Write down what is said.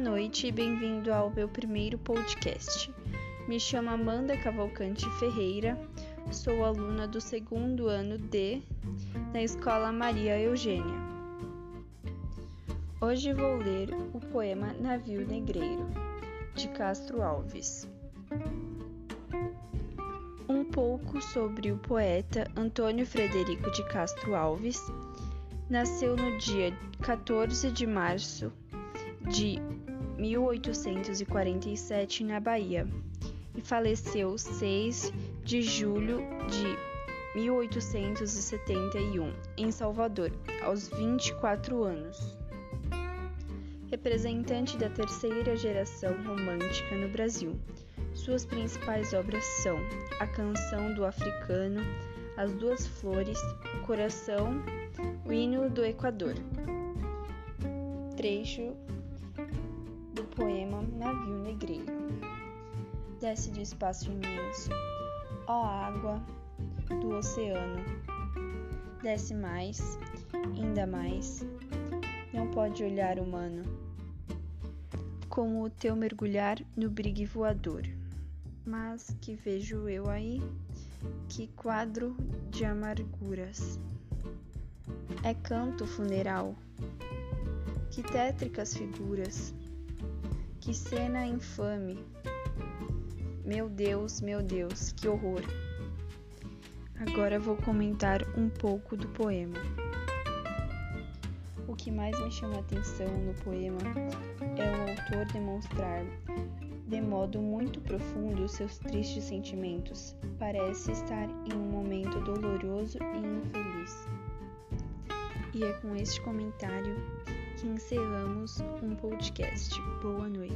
noite e bem-vindo ao meu primeiro podcast. Me chamo Amanda Cavalcante Ferreira, sou aluna do segundo ano D na Escola Maria Eugênia. Hoje vou ler o poema Navio Negreiro, de Castro Alves. Um pouco sobre o poeta Antônio Frederico de Castro Alves. Nasceu no dia 14 de março de 1847 na Bahia e faleceu 6 de julho de 1871 em Salvador, aos 24 anos. Representante da terceira geração romântica no Brasil, suas principais obras são A Canção do Africano, As Duas Flores, O Coração, O Hino do Equador. Trecho poema Navio Negreiro. Desce do espaço imenso, ó água do oceano. Desce mais, ainda mais, não pode olhar humano, como o teu mergulhar no brigue voador. Mas que vejo eu aí, que quadro de amarguras. É canto funeral, que tétricas figuras que cena infame! Meu Deus, meu Deus, que horror! Agora vou comentar um pouco do poema. O que mais me chama a atenção no poema é o autor demonstrar de modo muito profundo seus tristes sentimentos. Parece estar em um momento doloroso e infeliz. E é com este comentário que encerramos um podcast. Boa noite.